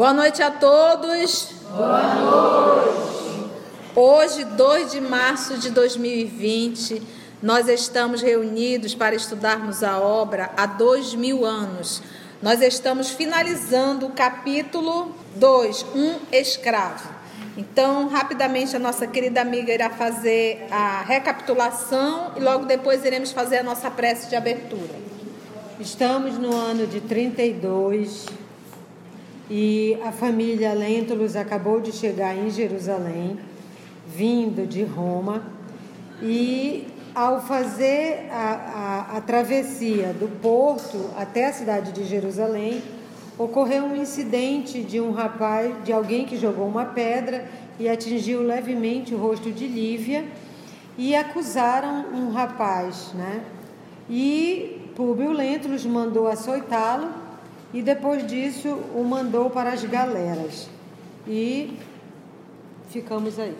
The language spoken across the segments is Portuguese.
Boa noite a todos. Boa noite. Hoje, 2 de março de 2020, nós estamos reunidos para estudarmos a obra há dois mil anos. Nós estamos finalizando o capítulo 2, Um Escravo. Então, rapidamente, a nossa querida amiga irá fazer a recapitulação e logo depois iremos fazer a nossa prece de abertura. Estamos no ano de 32 e a família Lentulus acabou de chegar em Jerusalém, vindo de Roma, e ao fazer a, a, a travessia do porto até a cidade de Jerusalém, ocorreu um incidente de um rapaz, de alguém que jogou uma pedra e atingiu levemente o rosto de Lívia e acusaram um rapaz, né? E Públio Lentulus mandou açoitá-lo e depois disso o mandou para as galeras. E ficamos aí.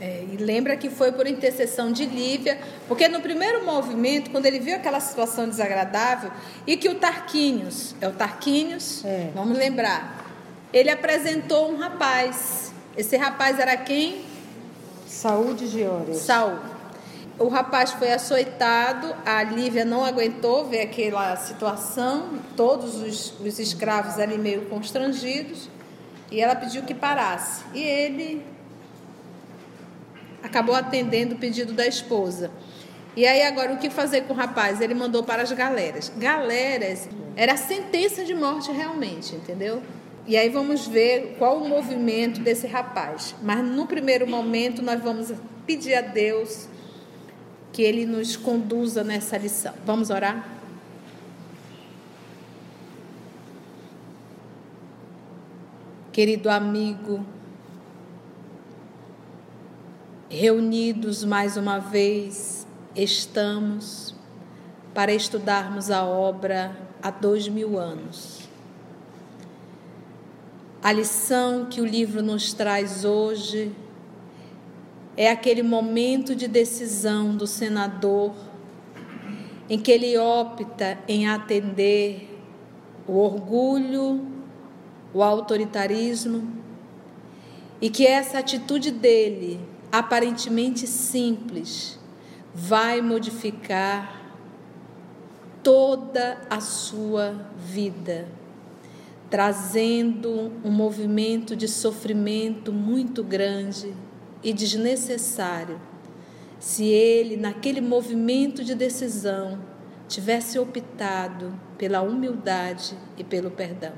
É, e lembra que foi por intercessão de Lívia, porque no primeiro movimento, quando ele viu aquela situação desagradável, e que o Tarquínios, é o Tarquínios, é. vamos lembrar, ele apresentou um rapaz. Esse rapaz era quem? Saúl de Geórgia. Saúl. O rapaz foi açoitado, a Lívia não aguentou ver aquela situação, todos os, os escravos ali meio constrangidos, e ela pediu que parasse. E ele acabou atendendo o pedido da esposa. E aí agora o que fazer com o rapaz? Ele mandou para as galeras. Galeras era sentença de morte realmente, entendeu? E aí vamos ver qual o movimento desse rapaz. Mas no primeiro momento nós vamos pedir a Deus que ele nos conduza nessa lição. Vamos orar? Querido amigo, reunidos mais uma vez estamos para estudarmos a obra há dois mil anos. A lição que o livro nos traz hoje é aquele momento de decisão do senador em que ele opta em atender o orgulho, o autoritarismo e que essa atitude dele aparentemente simples vai modificar toda a sua vida, trazendo um movimento de sofrimento muito grande e desnecessário. Se ele, naquele movimento de decisão, tivesse optado pela humildade e pelo perdão.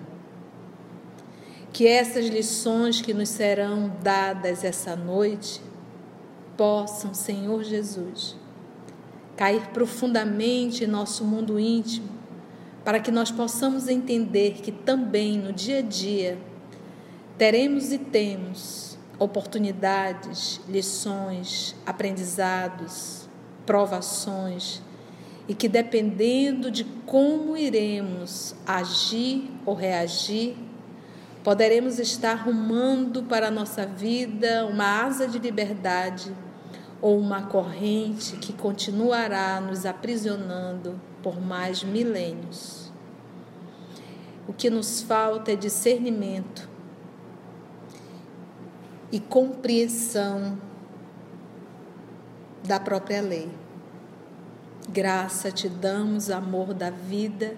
Que essas lições que nos serão dadas essa noite possam, Senhor Jesus, cair profundamente em nosso mundo íntimo, para que nós possamos entender que também no dia a dia teremos e temos oportunidades, lições, aprendizados, provações, e que dependendo de como iremos agir ou reagir, poderemos estar rumando para a nossa vida uma asa de liberdade ou uma corrente que continuará nos aprisionando por mais milênios. O que nos falta é discernimento e compreensão da própria lei. Graça te damos, amor da vida,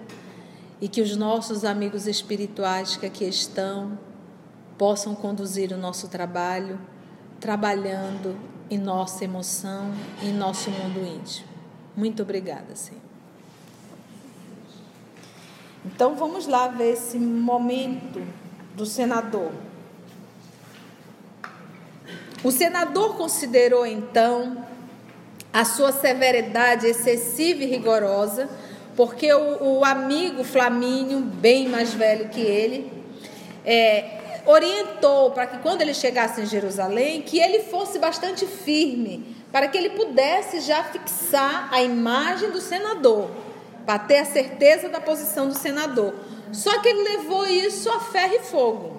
e que os nossos amigos espirituais que aqui estão possam conduzir o nosso trabalho, trabalhando em nossa emoção, em nosso mundo íntimo. Muito obrigada, Senhor. Então vamos lá ver esse momento do senador. O senador considerou então a sua severidade excessiva e rigorosa, porque o, o amigo Flamínio, bem mais velho que ele, é, orientou para que quando ele chegasse em Jerusalém, que ele fosse bastante firme, para que ele pudesse já fixar a imagem do senador, para ter a certeza da posição do senador. Só que ele levou isso a ferro e fogo.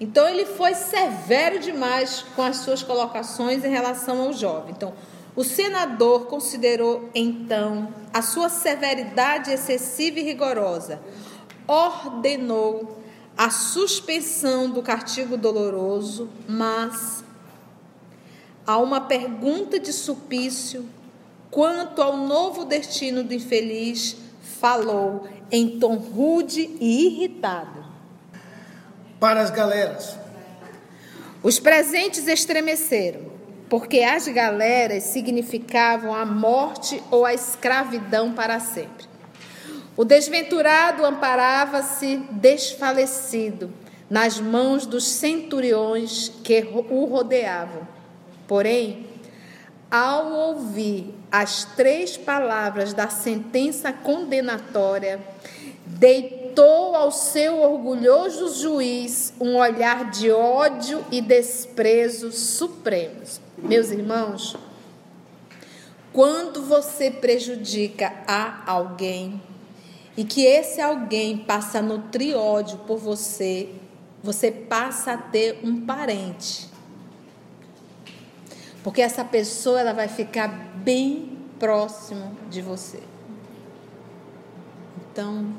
Então ele foi severo demais com as suas colocações em relação ao jovem. Então, o senador considerou então a sua severidade excessiva e rigorosa, ordenou a suspensão do castigo doloroso, mas há uma pergunta de supício quanto ao novo destino do infeliz, falou em tom rude e irritado. Para as galeras. Os presentes estremeceram, porque as galeras significavam a morte ou a escravidão para sempre. O desventurado amparava-se desfalecido nas mãos dos centuriões que o rodeavam. Porém, ao ouvir as três palavras da sentença condenatória, deitou ao seu orgulhoso juiz um olhar de ódio e desprezo supremos. Meus irmãos, quando você prejudica a alguém e que esse alguém passa a nutrir ódio por você, você passa a ter um parente porque essa pessoa ela vai ficar bem próximo de você. Então,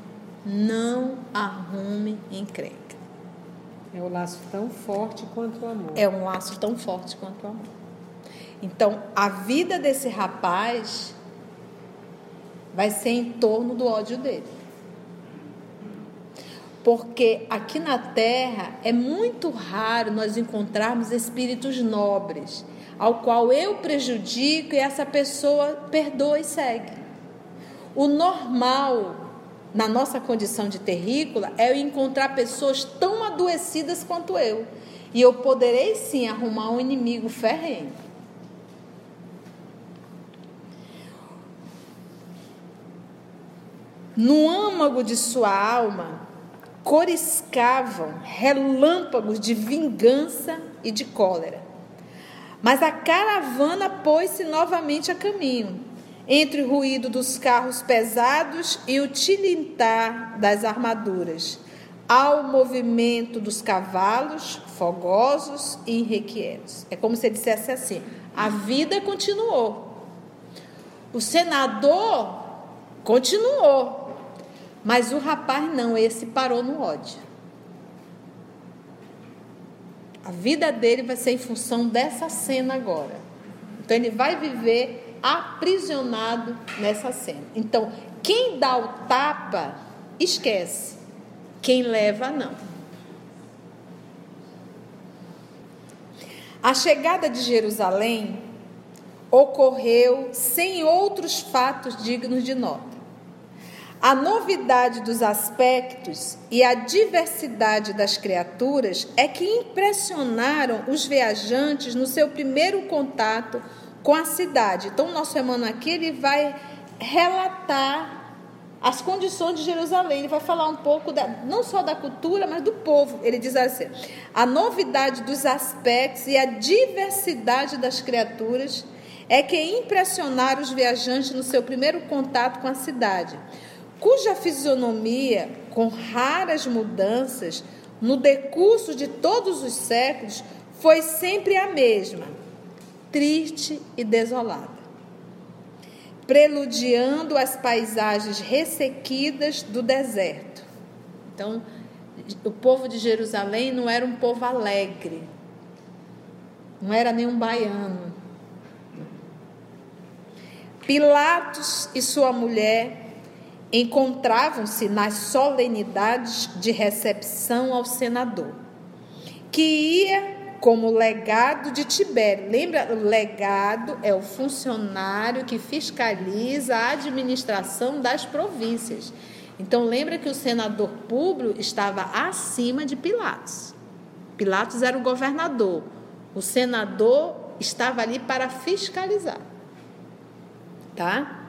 não arrume encrenca. É um laço tão forte quanto o amor. É um laço tão forte quanto o amor. Então, a vida desse rapaz vai ser em torno do ódio dele. Porque aqui na Terra é muito raro nós encontrarmos espíritos nobres ao qual eu prejudico e essa pessoa perdoa e segue. O normal na nossa condição de terrícola é eu encontrar pessoas tão adoecidas quanto eu. E eu poderei sim arrumar um inimigo ferrenho. No âmago de sua alma coriscavam relâmpagos de vingança e de cólera. Mas a caravana pôs-se novamente a caminho, entre o ruído dos carros pesados e o tilintar das armaduras, ao movimento dos cavalos fogosos e irrequietos. É como se ele dissesse assim: a vida continuou. O senador continuou, mas o rapaz não, esse parou no ódio. A vida dele vai ser em função dessa cena agora. Então ele vai viver aprisionado nessa cena. Então, quem dá o tapa, esquece. Quem leva, não. A chegada de Jerusalém ocorreu sem outros fatos dignos de nota. A novidade dos aspectos e a diversidade das criaturas é que impressionaram os viajantes no seu primeiro contato com a cidade. Então, nosso irmão aqui ele vai relatar as condições de Jerusalém. Ele vai falar um pouco da, não só da cultura, mas do povo. Ele diz assim: a novidade dos aspectos e a diversidade das criaturas é que impressionaram os viajantes no seu primeiro contato com a cidade cuja fisionomia, com raras mudanças, no decurso de todos os séculos, foi sempre a mesma, triste e desolada, preludiando as paisagens ressequidas do deserto. Então, o povo de Jerusalém não era um povo alegre, não era nenhum baiano. Pilatos e sua mulher encontravam-se nas solenidades de recepção ao senador, que ia como legado de Tibério. Lembra? O legado é o funcionário que fiscaliza a administração das províncias. Então, lembra que o senador Públio estava acima de Pilatos. Pilatos era o governador. O senador estava ali para fiscalizar. Tá?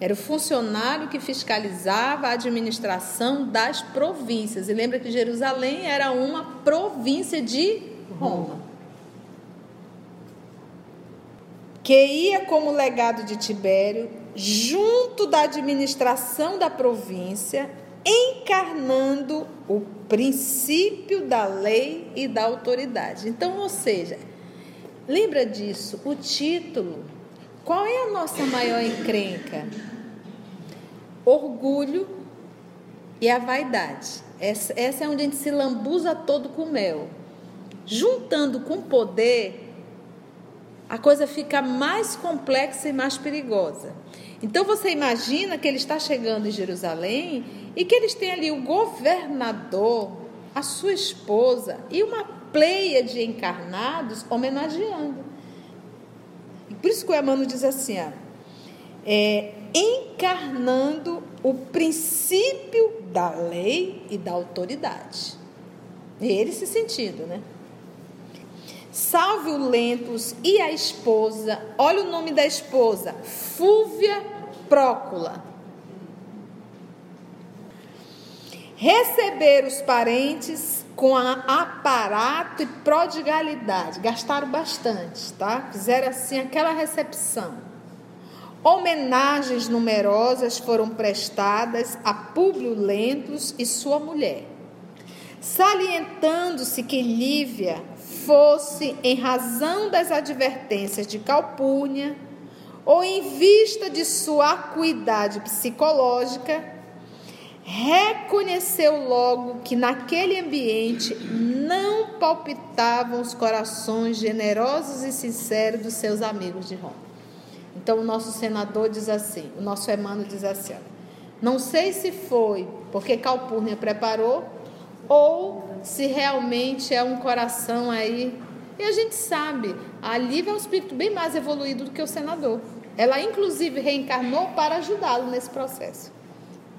Era o funcionário que fiscalizava a administração das províncias. E lembra que Jerusalém era uma província de Roma. Que ia como legado de Tibério, junto da administração da província, encarnando o princípio da lei e da autoridade. Então, ou seja, lembra disso, o título. Qual é a nossa maior encrenca? orgulho e a vaidade. Essa, essa é onde a gente se lambuza todo com mel. Juntando com poder, a coisa fica mais complexa e mais perigosa. Então você imagina que ele está chegando em Jerusalém e que eles têm ali o governador, a sua esposa e uma pleia de encarnados homenageando. E por isso que o Emmanuel diz assim: ó, é, encarnando o princípio da lei e da autoridade. Ele se sentindo, né? Salve o Lentos e a esposa. Olha o nome da esposa: Fúvia Prócula. Receber os parentes com aparato e prodigalidade. Gastaram bastante, tá? Fizeram assim aquela recepção. Homenagens numerosas foram prestadas a Públio Lentos e sua mulher, salientando-se que Lívia fosse em razão das advertências de Calpurnia ou em vista de sua acuidade psicológica, reconheceu logo que naquele ambiente não palpitavam os corações generosos e sinceros dos seus amigos de Roma. Então o nosso senador diz assim, o nosso Emmanuel diz assim, não sei se foi porque Calpurnia preparou ou se realmente é um coração aí. E a gente sabe, a Lívia é um espírito bem mais evoluído do que o senador. Ela, inclusive, reencarnou para ajudá-lo nesse processo.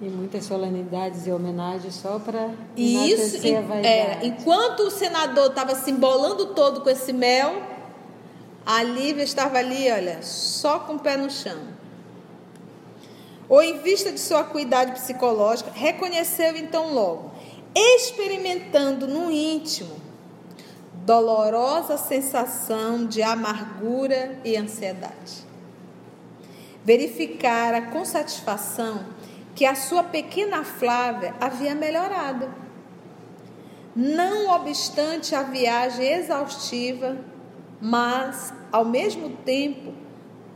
E muitas solenidades e homenagens só para isso é, enquanto o senador estava se embolando todo com esse mel, a Lívia estava ali, olha, só com o pé no chão. Ou em vista de sua acuidade psicológica, reconheceu então logo experimentando no íntimo dolorosa sensação de amargura e ansiedade. Verificara com satisfação que a sua pequena Flávia havia melhorado. Não obstante a viagem exaustiva, mas, ao mesmo tempo,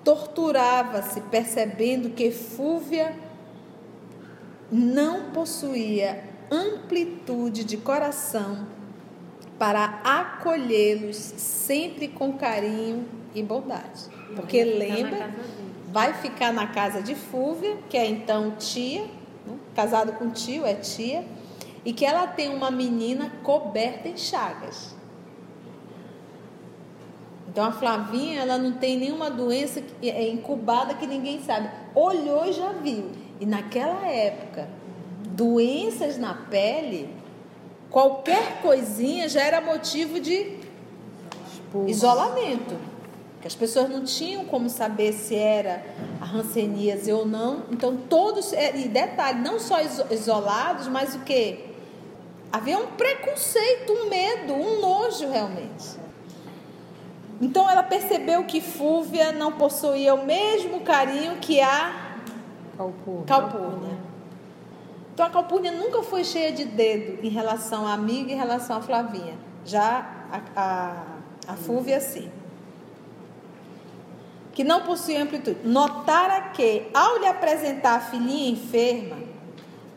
torturava-se percebendo que Fúvia não possuía amplitude de coração para acolhê-los sempre com carinho e bondade. Porque lembra, vai ficar na casa de Fúvia, que é então tia, né? casado com tio, é tia, e que ela tem uma menina coberta em chagas. Então a Flavinha, ela não tem nenhuma doença é incubada que ninguém sabe. Olhou e já viu. E naquela época, doenças na pele, qualquer coisinha já era motivo de isolamento. Que as pessoas não tinham como saber se era a ranceníase ou não. Então, todos, é, e detalhe, não só isolados, mas o que? Havia um preconceito, um medo, um nojo realmente. Então ela percebeu que Fúvia não possuía o mesmo carinho que a Calpurnia. Calpurnia. Então a Calpurnia nunca foi cheia de dedo em relação à amiga e em relação à Flavinha. Já a, a, a Fúvia, sim. Que não possuía amplitude. Notara que, ao lhe apresentar a filhinha enferma,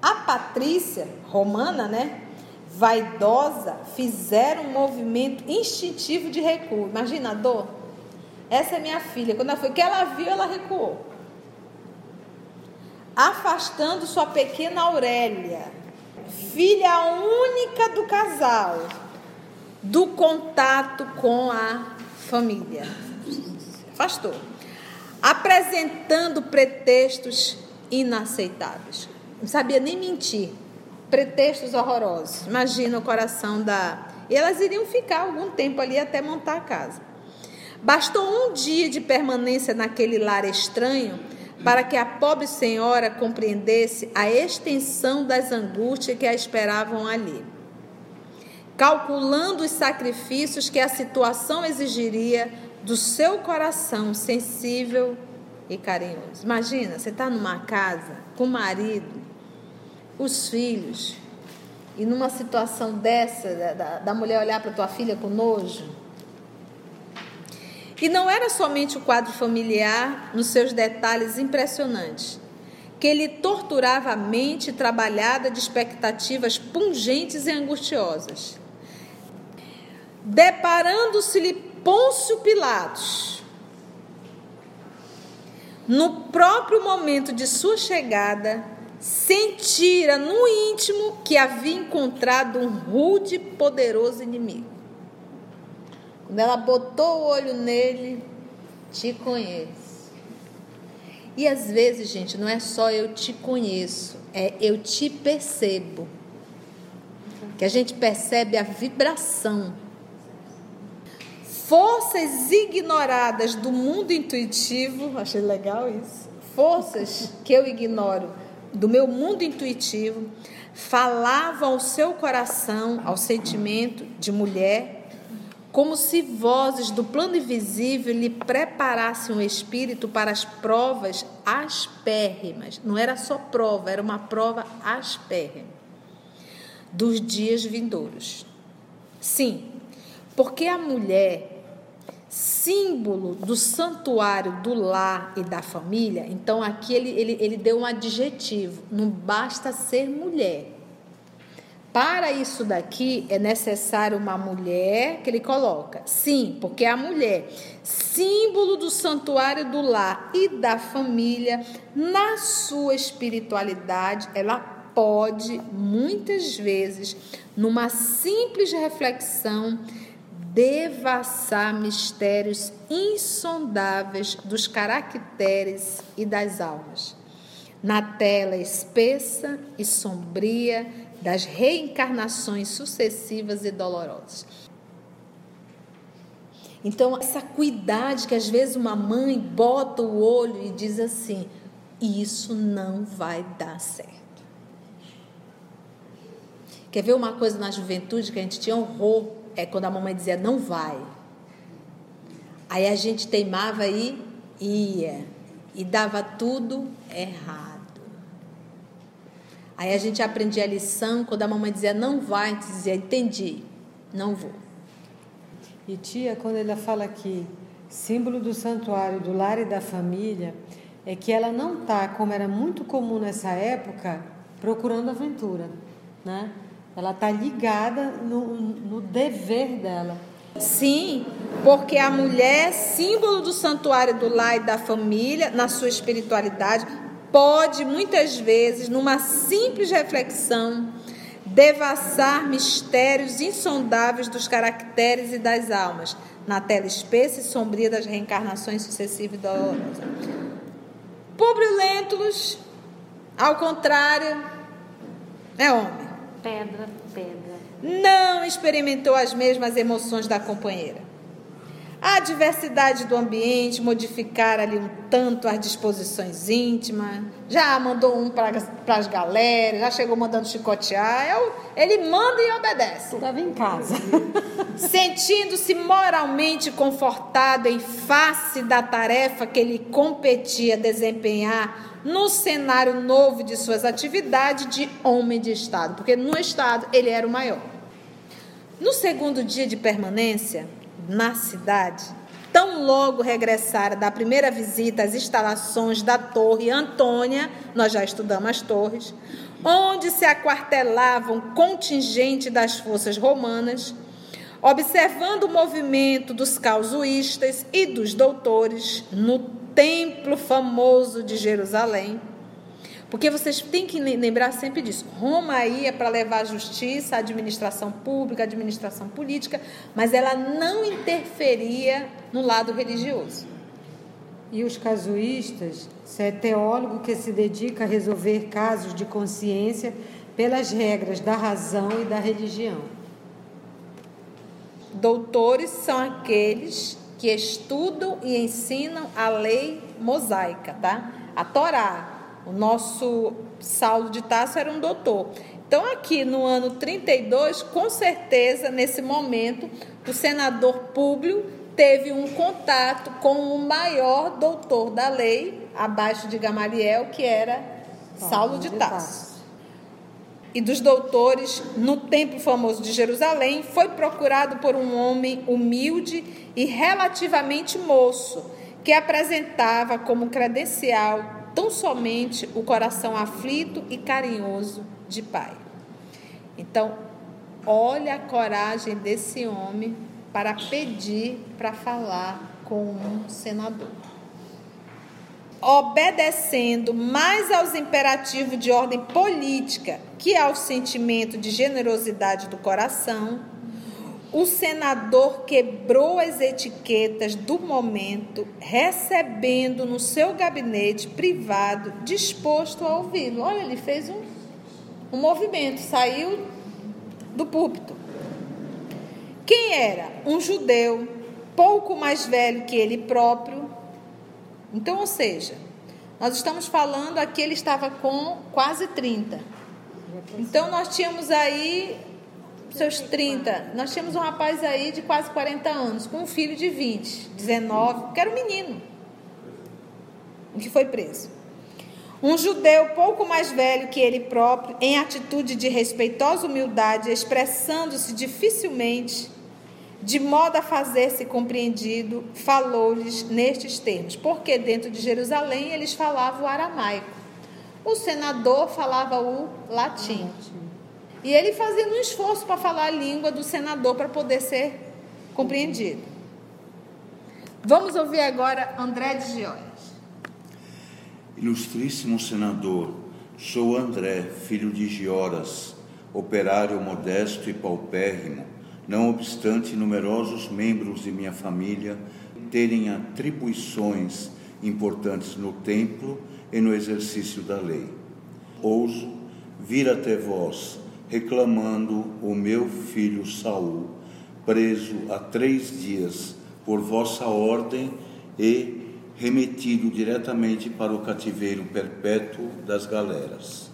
a Patrícia, romana, né? Vaidosa, fizeram um movimento instintivo de recuo. Imagina a dor. Essa é minha filha. Quando ela foi, que ela viu, ela recuou afastando sua pequena Aurélia, filha única do casal, do contato com a família. Afastou. Apresentando pretextos inaceitáveis. Não sabia nem mentir. Pretextos horrorosos. Imagina o coração da. E elas iriam ficar algum tempo ali até montar a casa. Bastou um dia de permanência naquele lar estranho para que a pobre senhora compreendesse a extensão das angústias que a esperavam ali. Calculando os sacrifícios que a situação exigiria do seu coração sensível e carinhoso. Imagina, você está numa casa com o marido, os filhos, e numa situação dessa, da, da mulher olhar para tua filha com nojo e não era somente o quadro familiar nos seus detalhes impressionantes, que lhe torturava a mente trabalhada de expectativas pungentes e angustiosas. Deparando-se-lhe Pôncio Pilatos, no próprio momento de sua chegada, sentira no íntimo que havia encontrado um rude e poderoso inimigo. Quando ela botou o olho nele, te conheço. E às vezes, gente, não é só eu te conheço, é eu te percebo. Que a gente percebe a vibração. Forças ignoradas do mundo intuitivo, achei legal isso. Forças que eu ignoro do meu mundo intuitivo falavam ao seu coração, ao sentimento de mulher como se vozes do plano invisível lhe preparassem o espírito para as provas aspérrimas. Não era só prova, era uma prova aspérrima dos dias vindouros. Sim, porque a mulher, símbolo do santuário do lar e da família, então aqui ele, ele, ele deu um adjetivo: não basta ser mulher para isso daqui é necessário uma mulher que ele coloca. Sim, porque a mulher, símbolo do santuário do lar e da família, na sua espiritualidade, ela pode muitas vezes, numa simples reflexão, devassar mistérios insondáveis dos caracteres e das almas. Na tela espessa e sombria das reencarnações sucessivas e dolorosas. Então, essa cuidade que às vezes uma mãe bota o olho e diz assim: isso não vai dar certo. Quer ver uma coisa na juventude que a gente tinha horror? É quando a mamãe dizia não vai. Aí a gente teimava e ia. E dava tudo errado. Aí a gente aprendia a lição, quando a mamãe dizia não vai, dizia entendi, não vou. E tia, quando ela fala que símbolo do santuário do lar e da família, é que ela não está, como era muito comum nessa época, procurando aventura, né? Ela está ligada no, no dever dela. Sim, porque a mulher, símbolo do santuário do lar e da família, na sua espiritualidade, pode muitas vezes, numa simples reflexão, devassar mistérios insondáveis dos caracteres e das almas, na tela espessa e sombria das reencarnações sucessivas e dolorosas. Públio Lentulus, ao contrário, é homem. Pedra, pedra. Não experimentou as mesmas emoções da companheira. A diversidade do ambiente, modificar ali um tanto as disposições íntimas. Já mandou um para as galeras, já chegou mandando chicotear. É ele manda e obedece. Estava em casa. Sentindo-se moralmente confortado em face da tarefa que ele competia desempenhar no cenário novo de suas atividades de homem de Estado, porque no Estado ele era o maior. No segundo dia de permanência, na cidade, tão logo regressara da primeira visita às instalações da Torre Antônia, nós já estudamos as torres, onde se aquartelava um contingente das forças romanas, observando o movimento dos causuístas e dos doutores no templo famoso de Jerusalém, porque vocês têm que lembrar sempre disso. Roma ia para levar a justiça, a administração pública, a administração política, mas ela não interferia no lado religioso. E os casuístas, é teólogo que se dedica a resolver casos de consciência pelas regras da razão e da religião. Doutores são aqueles que estudam e ensinam a lei mosaica, tá? A Torá, o nosso Saulo de Tasso era um doutor. Então, aqui no ano 32, com certeza, nesse momento, o senador Públio teve um contato com o maior doutor da lei, abaixo de Gamaliel, que era Saulo de Tasso. E dos doutores, no templo famoso de Jerusalém, foi procurado por um homem humilde e relativamente moço, que apresentava como credencial tão somente o coração aflito e carinhoso de pai. Então, olha a coragem desse homem para pedir para falar com um senador. Obedecendo mais aos imperativos de ordem política que ao sentimento de generosidade do coração, o senador quebrou as etiquetas do momento, recebendo no seu gabinete privado, disposto a ouvi-lo. Olha, ele fez um, um movimento, saiu do púlpito. Quem era? Um judeu, pouco mais velho que ele próprio. Então, ou seja, nós estamos falando aqui, ele estava com quase 30. Então, nós tínhamos aí seus 30. Nós tínhamos um rapaz aí de quase 40 anos, com um filho de 20, 19, que era um menino, que foi preso. Um judeu pouco mais velho que ele próprio, em atitude de respeitosa humildade, expressando-se dificilmente, de modo a fazer-se compreendido, falou-lhes nestes termos, porque dentro de Jerusalém eles falavam o aramaico. O senador falava o latim. E ele fazia um esforço para falar a língua do senador para poder ser compreendido. Vamos ouvir agora André de Gióias. Ilustríssimo senador, sou André, filho de Gioras, operário modesto e paupérrimo, não obstante numerosos membros de minha família terem atribuições importantes no templo e no exercício da lei. Ouso vir até vós reclamando o meu filho Saul, preso há três dias por vossa ordem e remetido diretamente para o cativeiro perpétuo das galeras.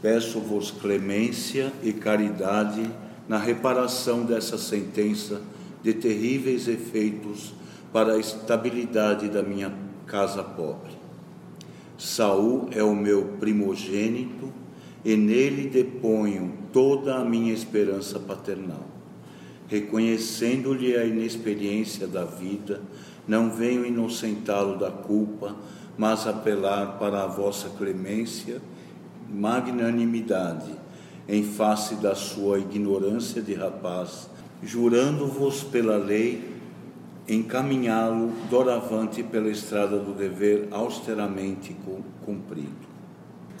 Peço-vos clemência e caridade na reparação dessa sentença de terríveis efeitos para a estabilidade da minha casa pobre. Saul é o meu primogênito e nele deponho toda a minha esperança paternal. Reconhecendo-lhe a inexperiência da vida, não venho inocentá-lo da culpa, mas apelar para a vossa clemência, magnanimidade, em face da sua ignorância de rapaz, jurando-vos pela lei encaminhá-lo doravante pela estrada do dever austeramente cumprido.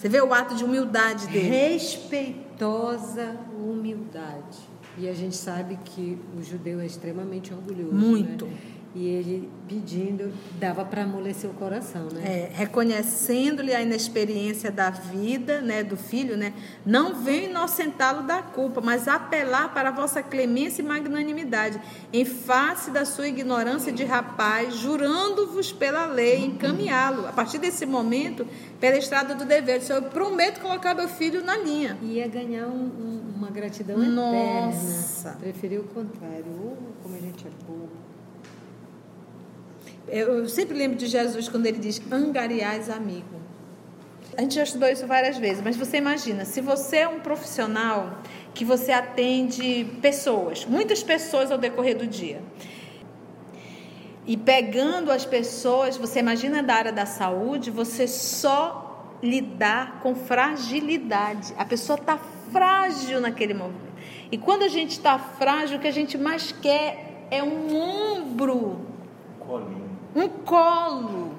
Você vê o ato de humildade dele. Respeitosa humildade. E a gente sabe que o judeu é extremamente orgulhoso. Muito. Né? E ele pedindo, dava para amolecer o coração, né? É, reconhecendo-lhe a inexperiência da vida, né, do filho, né? Não venho inocentá-lo da culpa, mas apelar para a vossa clemência e magnanimidade, em face da sua ignorância de rapaz, jurando-vos pela lei, encaminhá-lo. A partir desse momento, pela estrada do dever, eu prometo colocar meu filho na linha. Ia ganhar um, um, uma gratidão Nossa. eterna. Preferiu o contrário. Oh, como a gente é bobo. Eu sempre lembro de Jesus quando ele diz: angariais amigo. A gente já estudou isso várias vezes, mas você imagina, se você é um profissional que você atende pessoas, muitas pessoas ao decorrer do dia, e pegando as pessoas, você imagina da área da saúde, você só lidar com fragilidade. A pessoa está frágil naquele momento. E quando a gente está frágil, o que a gente mais quer é um ombro. Colinho um colo.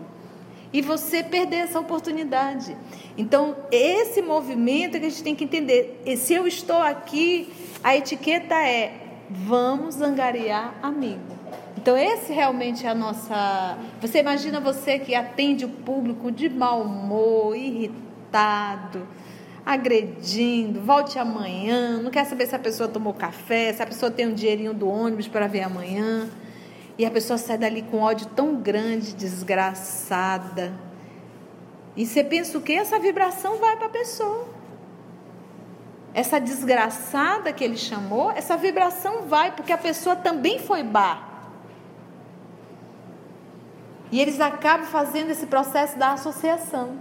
E você perder essa oportunidade. Então, esse movimento é que a gente tem que entender. E se eu estou aqui, a etiqueta é vamos angariar amigo. Então, esse realmente é a nossa. Você imagina você que atende o público de mau humor, irritado, agredindo, volte amanhã, não quer saber se a pessoa tomou café, se a pessoa tem um dinheirinho do ônibus para ver amanhã. E a pessoa sai dali com ódio tão grande, desgraçada. E você pensa o que? Essa vibração vai para a pessoa. Essa desgraçada que ele chamou, essa vibração vai, porque a pessoa também foi bar. E eles acabam fazendo esse processo da associação.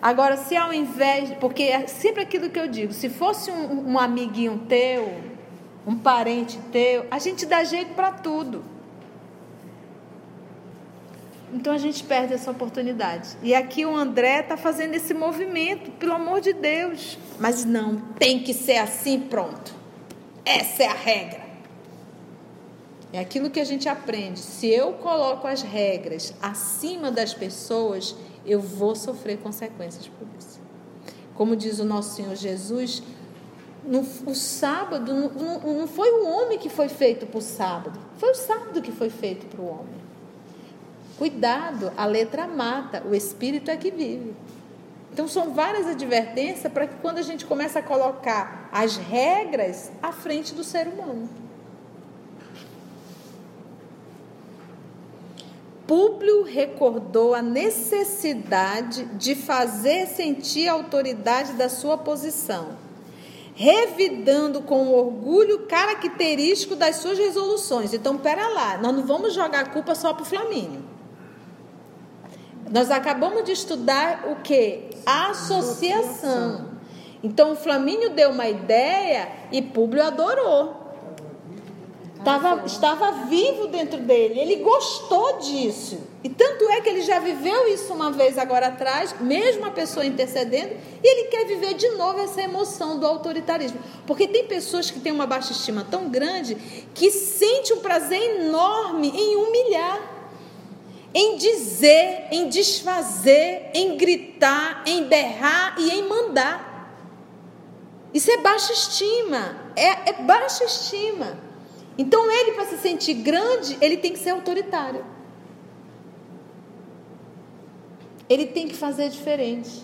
Agora, se ao invés, porque é sempre aquilo que eu digo, se fosse um, um amiguinho teu, um parente teu, a gente dá jeito para tudo. Então a gente perde essa oportunidade. E aqui o André está fazendo esse movimento, pelo amor de Deus. Mas não, tem que ser assim, pronto. Essa é a regra. É aquilo que a gente aprende. Se eu coloco as regras acima das pessoas, eu vou sofrer consequências por isso. Como diz o nosso Senhor Jesus, no, o sábado não, não, não foi o homem que foi feito para o sábado, foi o sábado que foi feito para o homem. Cuidado, a letra mata, o espírito é que vive. Então são várias advertências para que quando a gente começa a colocar as regras à frente do ser humano. Públio recordou a necessidade de fazer sentir a autoridade da sua posição, revidando com o orgulho característico das suas resoluções. Então, pera lá, nós não vamos jogar a culpa só para o Flamínio. Nós acabamos de estudar o que? Associação. Então, o Flamínio deu uma ideia e Públio adorou. Tava, estava vivo dentro dele, ele gostou disso. E tanto é que ele já viveu isso uma vez agora atrás, mesmo a pessoa intercedendo, e ele quer viver de novo essa emoção do autoritarismo. Porque tem pessoas que têm uma baixa estima tão grande que sente um prazer enorme em humilhar, em dizer, em desfazer, em gritar, em berrar e em mandar. Isso é baixa estima, é, é baixa estima. Então ele, para se sentir grande, ele tem que ser autoritário. Ele tem que fazer diferente.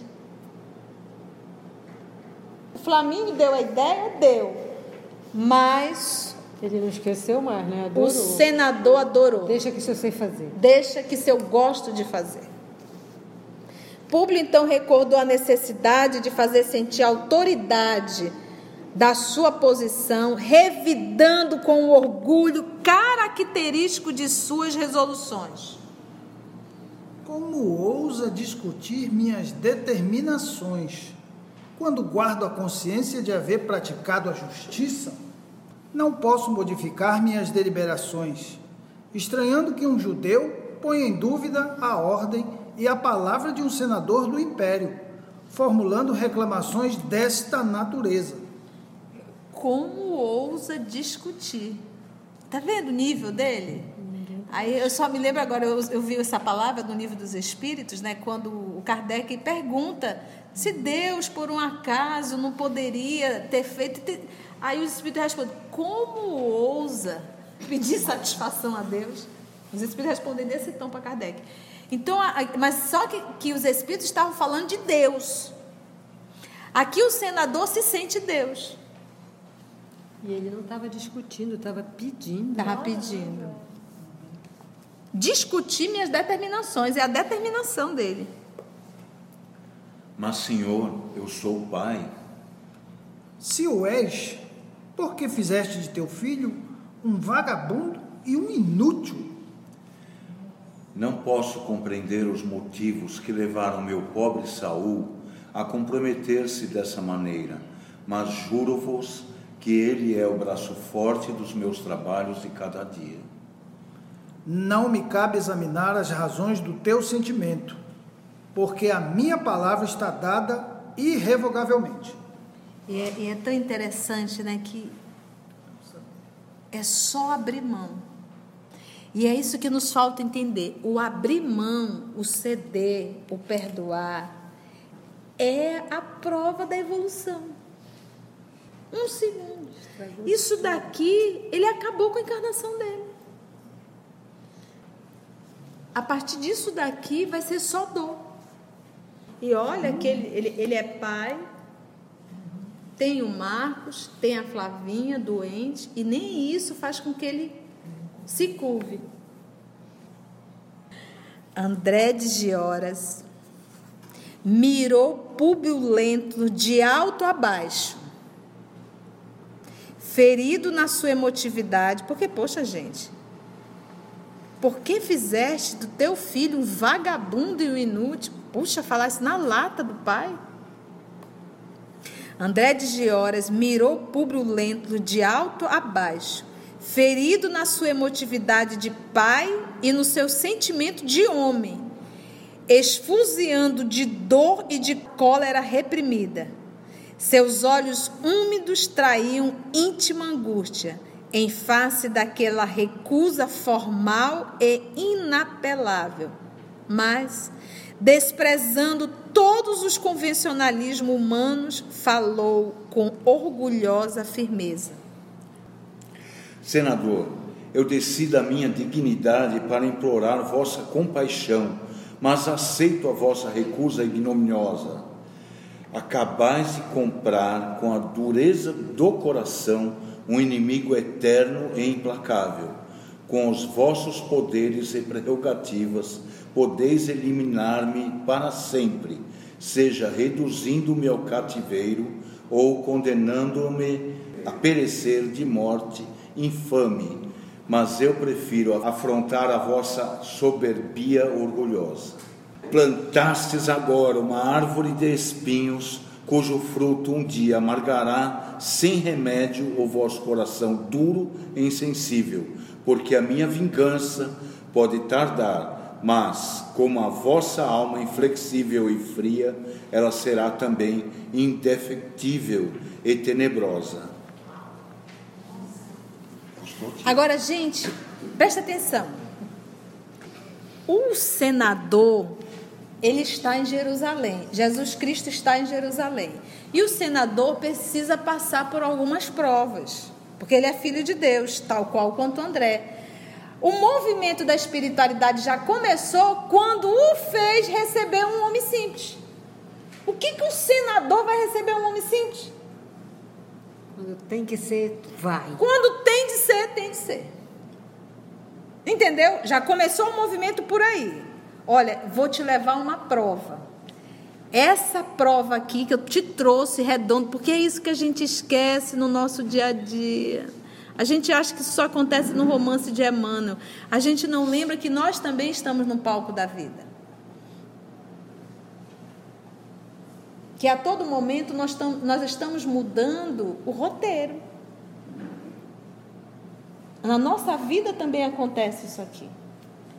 O Flamengo deu a ideia? Deu. Mas. Ele não esqueceu mais, né? Adorou. O senador adorou. Deixa que isso eu sei fazer. Deixa que isso eu gosto de fazer. Públio então recordou a necessidade de fazer sentir autoridade da sua posição, revidando com o orgulho característico de suas resoluções. Como ousa discutir minhas determinações quando guardo a consciência de haver praticado a justiça? Não posso modificar minhas deliberações, estranhando que um judeu ponha em dúvida a ordem e a palavra de um senador do império, formulando reclamações desta natureza como ousa discutir. Tá vendo o nível dele? Aí eu só me lembro agora, eu, eu vi essa palavra no nível dos espíritos, né? Quando o Kardec pergunta se Deus, por um acaso, não poderia ter feito. Ter... Aí o espírito responde: como ousa pedir satisfação a Deus? Os espíritos respondem desse tom para Kardec. Então, mas só que, que os espíritos estavam falando de Deus. Aqui o senador se sente Deus. E ele não estava discutindo, estava pedindo. Estava pedindo. Discutir minhas determinações, é a determinação dele. Mas, Senhor, eu sou o Pai. Se o és, por que fizeste de teu filho um vagabundo e um inútil? Não posso compreender os motivos que levaram meu pobre Saul a comprometer-se dessa maneira, mas juro-vos que Ele é o braço forte dos meus trabalhos de cada dia. Não me cabe examinar as razões do teu sentimento, porque a minha palavra está dada irrevogavelmente. E é, e é tão interessante, né, que é só abrir mão. E é isso que nos falta entender. O abrir mão, o ceder, o perdoar, é a prova da evolução. Um segundo. Isso daqui, ele acabou com a encarnação dele. A partir disso daqui vai ser só dor. E olha que ele, ele, ele é pai, tem o Marcos, tem a Flavinha doente, e nem isso faz com que ele se curve. André de Gioras mirou Públio Lento de alto a baixo ferido na sua emotividade, porque, poxa, gente, por que fizeste do teu filho um vagabundo e um inútil? Puxa, falar isso na lata do pai. André de Gioras mirou Públio Lento de alto a baixo, ferido na sua emotividade de pai e no seu sentimento de homem, esfuziando de dor e de cólera reprimida. Seus olhos úmidos traíam íntima angústia em face daquela recusa formal e inapelável. Mas, desprezando todos os convencionalismos humanos, falou com orgulhosa firmeza. Senador, eu desci da minha dignidade para implorar vossa compaixão, mas aceito a vossa recusa ignominiosa. Acabais de comprar com a dureza do coração um inimigo eterno e implacável. Com os vossos poderes e prerrogativas, podeis eliminar-me para sempre, seja reduzindo-me ao cativeiro ou condenando-me a perecer de morte infame. Mas eu prefiro afrontar a vossa soberbia orgulhosa. Plantastes agora uma árvore de espinhos, cujo fruto um dia amargará sem remédio o vosso coração duro e insensível, porque a minha vingança pode tardar, mas como a vossa alma inflexível e fria, ela será também indefectível e tenebrosa. Agora, gente, presta atenção. O senador, ele está em Jerusalém. Jesus Cristo está em Jerusalém. E o senador precisa passar por algumas provas, porque ele é filho de Deus, tal qual quanto André. O movimento da espiritualidade já começou quando o fez receber um homem simples. O que, que o senador vai receber um homem simples? Quando tem que ser, vai. Quando tem de ser, tem de ser. Entendeu? Já começou o movimento por aí. Olha, vou te levar uma prova. Essa prova aqui que eu te trouxe redondo, porque é isso que a gente esquece no nosso dia a dia. A gente acha que isso só acontece no romance de Emmanuel. A gente não lembra que nós também estamos no palco da vida. Que a todo momento nós, estamos, nós estamos mudando o roteiro. Na nossa vida também acontece isso aqui.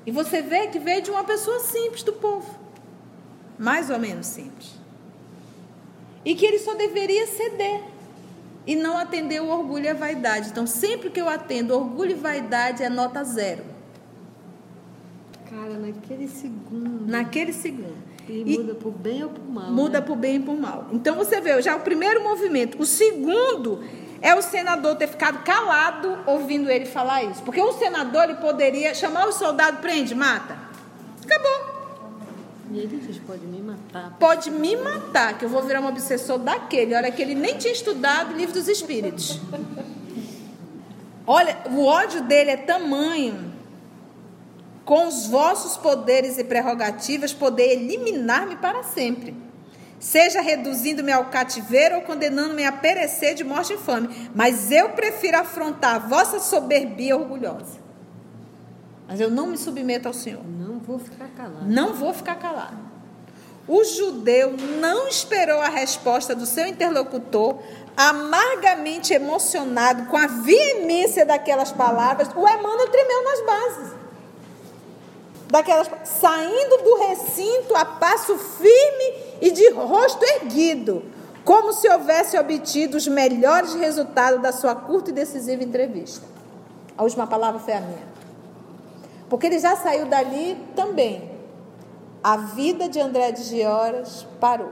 E você vê que veio de uma pessoa simples do povo. Mais ou menos simples. E que ele só deveria ceder e não atender o orgulho e a vaidade. Então, sempre que eu atendo orgulho e vaidade, é nota zero. Cara, naquele segundo. Naquele segundo. E muda por bem ou por mal. Muda né? por bem e por mal. Então, você vê já o primeiro movimento. O segundo é o senador ter ficado calado ouvindo ele falar isso. Porque o senador ele poderia chamar o soldado, prende, mata. Acabou. Ele diz: pode me matar. Pode me matar, que eu vou virar um obsessor daquele. Olha, que ele nem tinha estudado o livro dos Espíritos. Olha, o ódio dele é tamanho. Com os vossos poderes e prerrogativas, poder eliminar-me para sempre. Seja reduzindo-me ao cativeiro ou condenando-me a perecer de morte infame. Mas eu prefiro afrontar a vossa soberbia orgulhosa. Mas eu não me submeto ao Senhor. Não vou ficar calado. Não vou ficar calado. O judeu não esperou a resposta do seu interlocutor, amargamente emocionado com a veemência daquelas palavras. O Emmanuel tremeu nas bases. Daquelas, saindo do recinto a passo firme e de rosto erguido, como se houvesse obtido os melhores resultados da sua curta e decisiva entrevista. A última palavra foi a minha. Porque ele já saiu dali também. A vida de André de Gioras parou.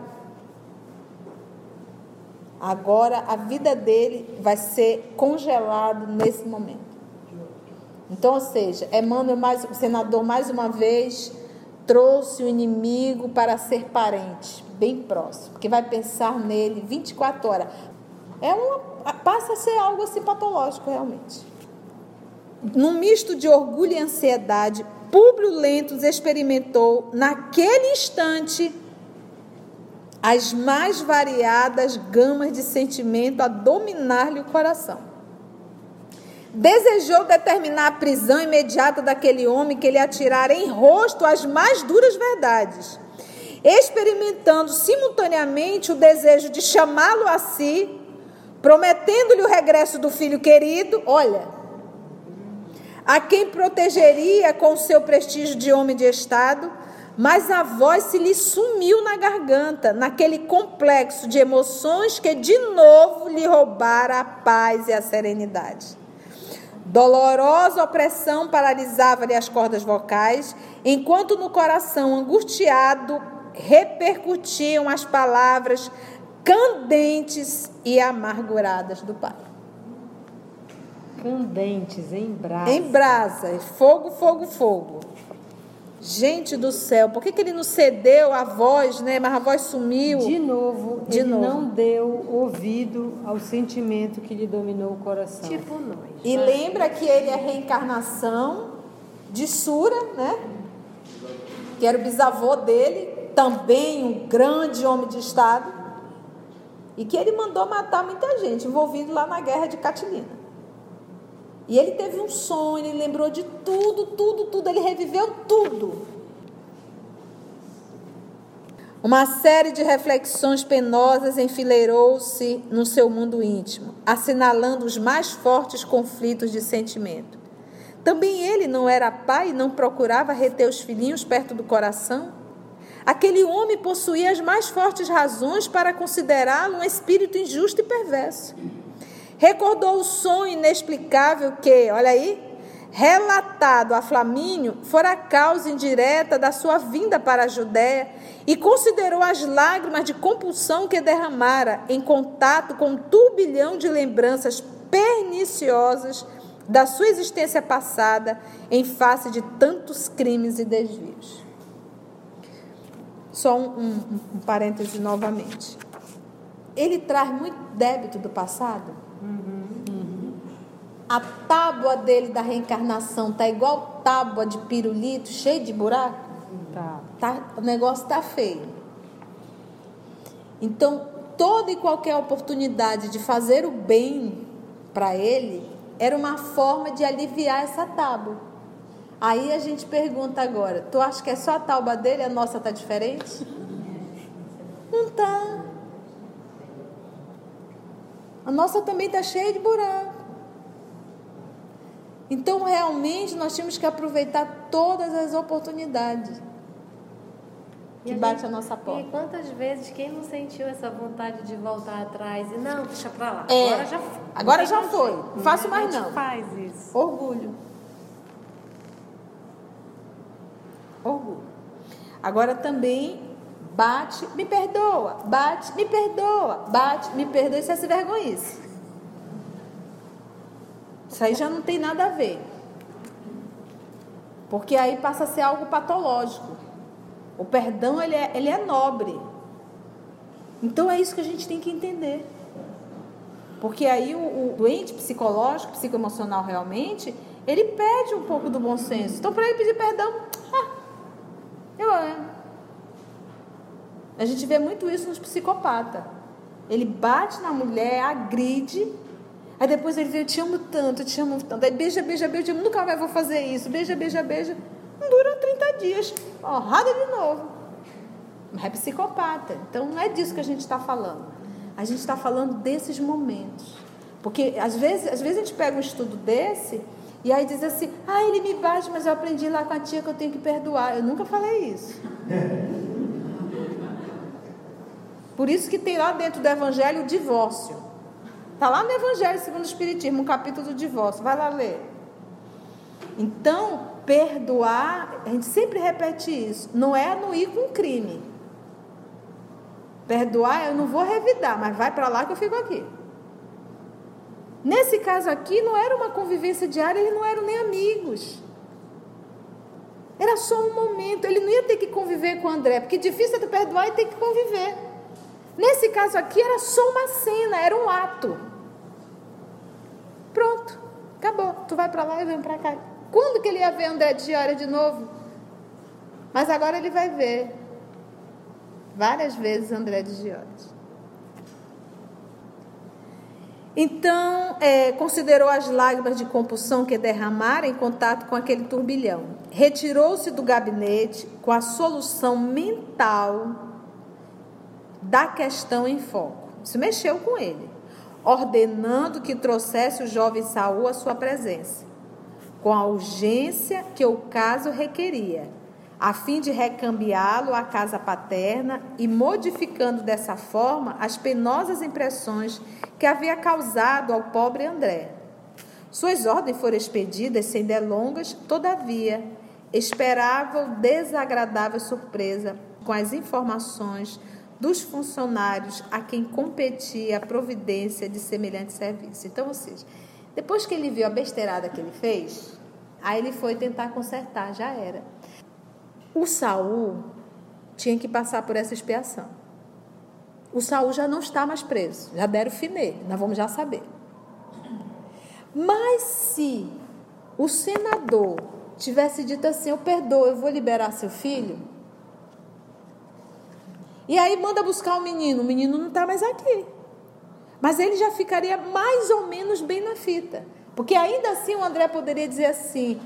Agora a vida dele vai ser congelada nesse momento. Então, ou seja, Emmanuel, mais, o senador, mais uma vez, trouxe o inimigo para ser parente, bem próximo, porque vai pensar nele 24 horas. É uma, passa a ser algo assim patológico, realmente num misto de orgulho e ansiedade, Públio Lentos experimentou naquele instante as mais variadas gamas de sentimento a dominar-lhe o coração. Desejou determinar a prisão imediata daquele homem que lhe atirara em rosto as mais duras verdades, experimentando simultaneamente o desejo de chamá-lo a si, prometendo-lhe o regresso do filho querido. Olha, a quem protegeria com seu prestígio de homem de Estado, mas a voz se lhe sumiu na garganta, naquele complexo de emoções que de novo lhe roubara a paz e a serenidade. Dolorosa opressão paralisava-lhe as cordas vocais, enquanto no coração angustiado repercutiam as palavras candentes e amarguradas do Pai. Candentes, em brasa. Em brasa, fogo, fogo, fogo. Gente do céu, por que, que ele não cedeu a voz, né? Mas a voz sumiu. De novo, De ele novo. não deu ouvido ao sentimento que lhe dominou o coração. Tipo nós. E lembra que ele é reencarnação de Sura, né? Que era o bisavô dele, também um grande homem de Estado. E que ele mandou matar muita gente, envolvido lá na guerra de Catilina. E ele teve um sonho, ele lembrou de tudo, tudo, tudo, ele reviveu tudo. Uma série de reflexões penosas enfileirou-se no seu mundo íntimo, assinalando os mais fortes conflitos de sentimento. Também ele não era pai e não procurava reter os filhinhos perto do coração? Aquele homem possuía as mais fortes razões para considerá-lo um espírito injusto e perverso. Recordou o sonho inexplicável que, olha aí, relatado a Flamínio, fora a causa indireta da sua vinda para a Judéia e considerou as lágrimas de compulsão que derramara em contato com um turbilhão de lembranças perniciosas da sua existência passada em face de tantos crimes e desvios. Só um, um, um parêntese novamente. Ele traz muito débito do passado? A tábua dele da reencarnação tá igual tábua de pirulito, cheio de buraco? Tá. Tá, o negócio tá feio. Então, toda e qualquer oportunidade de fazer o bem para ele era uma forma de aliviar essa tábua. Aí a gente pergunta agora: tu acha que é só a tábua dele, a nossa tá diferente? Não tá. A nossa também tá cheia de buraco. Então, realmente, nós temos que aproveitar todas as oportunidades E que a bate gente- a nossa E porta. quantas vezes quem não sentiu essa vontade de voltar atrás e não, deixa pra lá. É, agora já foi. agora já foi. jeito. Não faço mais não. faz isso. Orgulho. Orgulho. Agora também bate, me perdoa, bate, me perdoa, bate, me perdoa, isso é se vergonhice. Isso aí já não tem nada a ver. Porque aí passa a ser algo patológico. O perdão, ele é, ele é nobre. Então é isso que a gente tem que entender. Porque aí o, o doente psicológico, psicoemocional realmente, ele perde um pouco do bom senso. Então, para ele pedir perdão, ah, eu. A gente vê muito isso nos psicopatas. Ele bate na mulher, agride, aí depois ele vê, eu te amo tanto, eu te amo tanto. Aí beija, beija, beija, nunca mais vou fazer isso. Beija, beija, beija. Não dura 30 dias. Honrada de novo. É psicopata. Então não é disso que a gente está falando. A gente está falando desses momentos. Porque às vezes, às vezes a gente pega um estudo desse e aí diz assim, ah, ele me bate, mas eu aprendi lá com a tia que eu tenho que perdoar. Eu nunca falei isso. Por isso que tem lá dentro do Evangelho o divórcio. Está lá no Evangelho segundo o Espiritismo, um capítulo do divórcio. Vai lá ler. Então, perdoar, a gente sempre repete isso, não é anuir com crime. Perdoar, eu não vou revidar, mas vai para lá que eu fico aqui. Nesse caso aqui, não era uma convivência diária, eles não eram nem amigos. Era só um momento. Ele não ia ter que conviver com o André, porque difícil é tu perdoar e ter que conviver. Nesse caso aqui, era só uma cena, era um ato. Pronto, acabou. Tu vai para lá e venho para cá. Quando que ele ia ver André de Giora de novo? Mas agora ele vai ver várias vezes André de Giora. Então, é, considerou as lágrimas de compulsão que derramara em contato com aquele turbilhão. Retirou-se do gabinete com a solução mental da questão em foco. Isso mexeu com ele, ordenando que trouxesse o jovem Saul à sua presença. com a urgência que o caso requeria, a fim de recambiá-lo à casa paterna e modificando dessa forma as penosas impressões que havia causado ao pobre André. Suas ordens foram expedidas sem delongas, todavia, esperava o desagradável surpresa com as informações dos funcionários a quem competia a providência de semelhante serviço. Então, ou seja, depois que ele viu a besteirada que ele fez, aí ele foi tentar consertar, já era. O Saul tinha que passar por essa expiação. O Saul já não está mais preso, já deram fim nele, nós vamos já saber. Mas se o senador tivesse dito assim: Eu perdoo, eu vou liberar seu filho. E aí manda buscar o menino, o menino não está mais aqui. Mas ele já ficaria mais ou menos bem na fita. Porque ainda assim o André poderia dizer assim: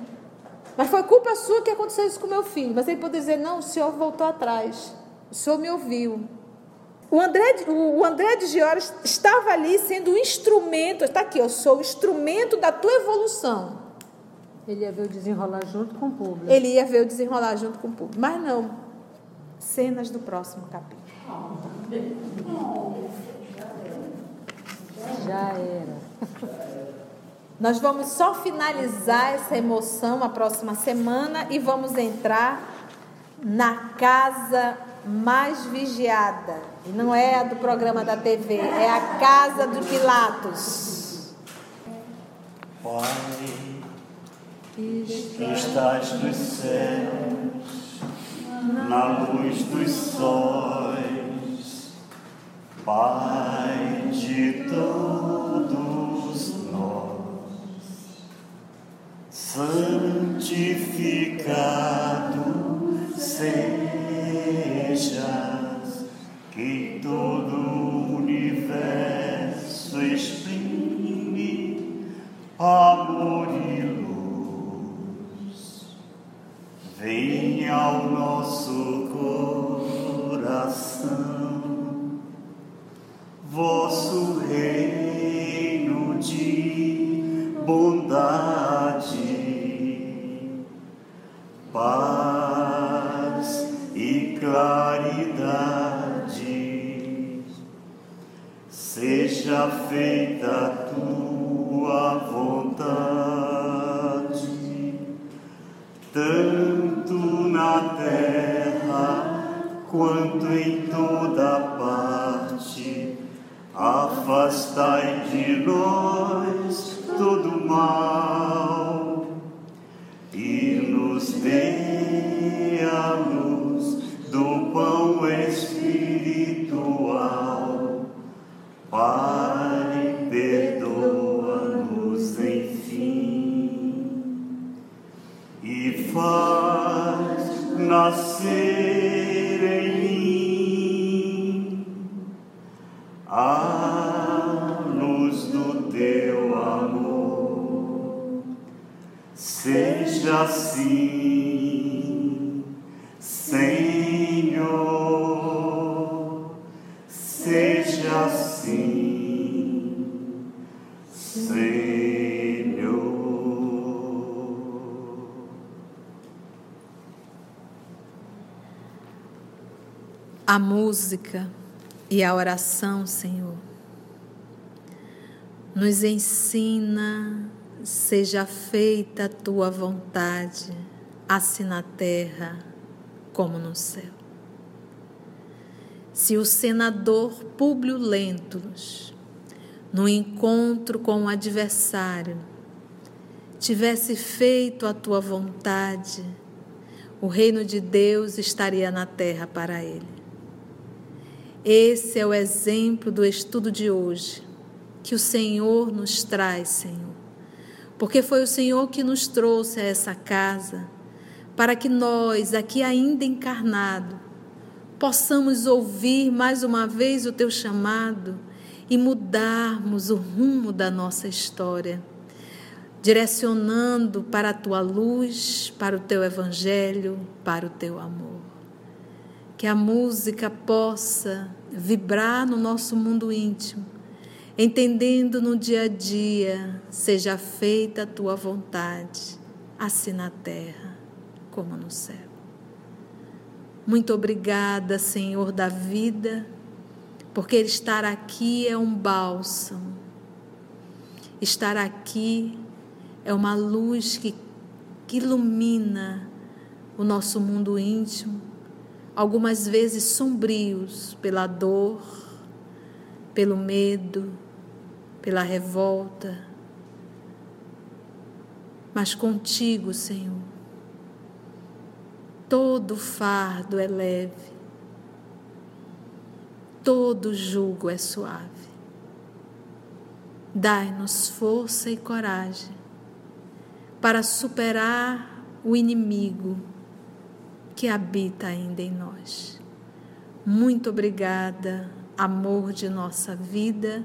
Mas foi culpa sua que aconteceu isso com meu filho. Mas ele poderia dizer: Não, o senhor voltou atrás. O senhor me ouviu. O André, o André de Giores estava ali sendo um instrumento. Está aqui, eu sou o instrumento da tua evolução. Ele ia ver o desenrolar junto com o público. Ele ia ver o desenrolar junto com o público. Mas não. Cenas do próximo capítulo. Já era. Nós vamos só finalizar essa emoção a próxima semana e vamos entrar na casa mais vigiada. E não é a do programa da TV, é a casa do Pilatos. Pai, que estás nos céus, na luz dos sóis, Pai de todos nós, santificado sejas, que todo universo exprime amor ao nosso coração, faz nascer em mim a luz do teu amor. Seja assim, música e a oração, Senhor, nos ensina, seja feita a tua vontade, assim na terra como no céu. Se o senador Públio Lentulus, no encontro com o adversário, tivesse feito a tua vontade, o reino de Deus estaria na terra para ele. Esse é o exemplo do estudo de hoje, que o Senhor nos traz, Senhor. Porque foi o Senhor que nos trouxe a essa casa, para que nós, aqui ainda encarnado, possamos ouvir mais uma vez o teu chamado e mudarmos o rumo da nossa história, direcionando para a tua luz, para o teu evangelho, para o teu amor. Que a música possa vibrar no nosso mundo íntimo, entendendo no dia a dia, seja feita a tua vontade, assim na terra como no céu. Muito obrigada, Senhor da vida, porque estar aqui é um bálsamo. Estar aqui é uma luz que, que ilumina o nosso mundo íntimo, algumas vezes sombrios pela dor, pelo medo, pela revolta. Mas contigo, Senhor, todo fardo é leve, todo jugo é suave. Dai-nos força e coragem para superar o inimigo que habita ainda em nós. Muito obrigada, amor de nossa vida,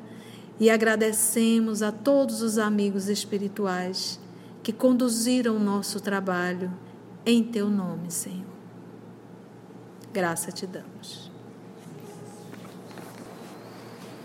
e agradecemos a todos os amigos espirituais que conduziram o nosso trabalho em teu nome, Senhor. Graça te damos.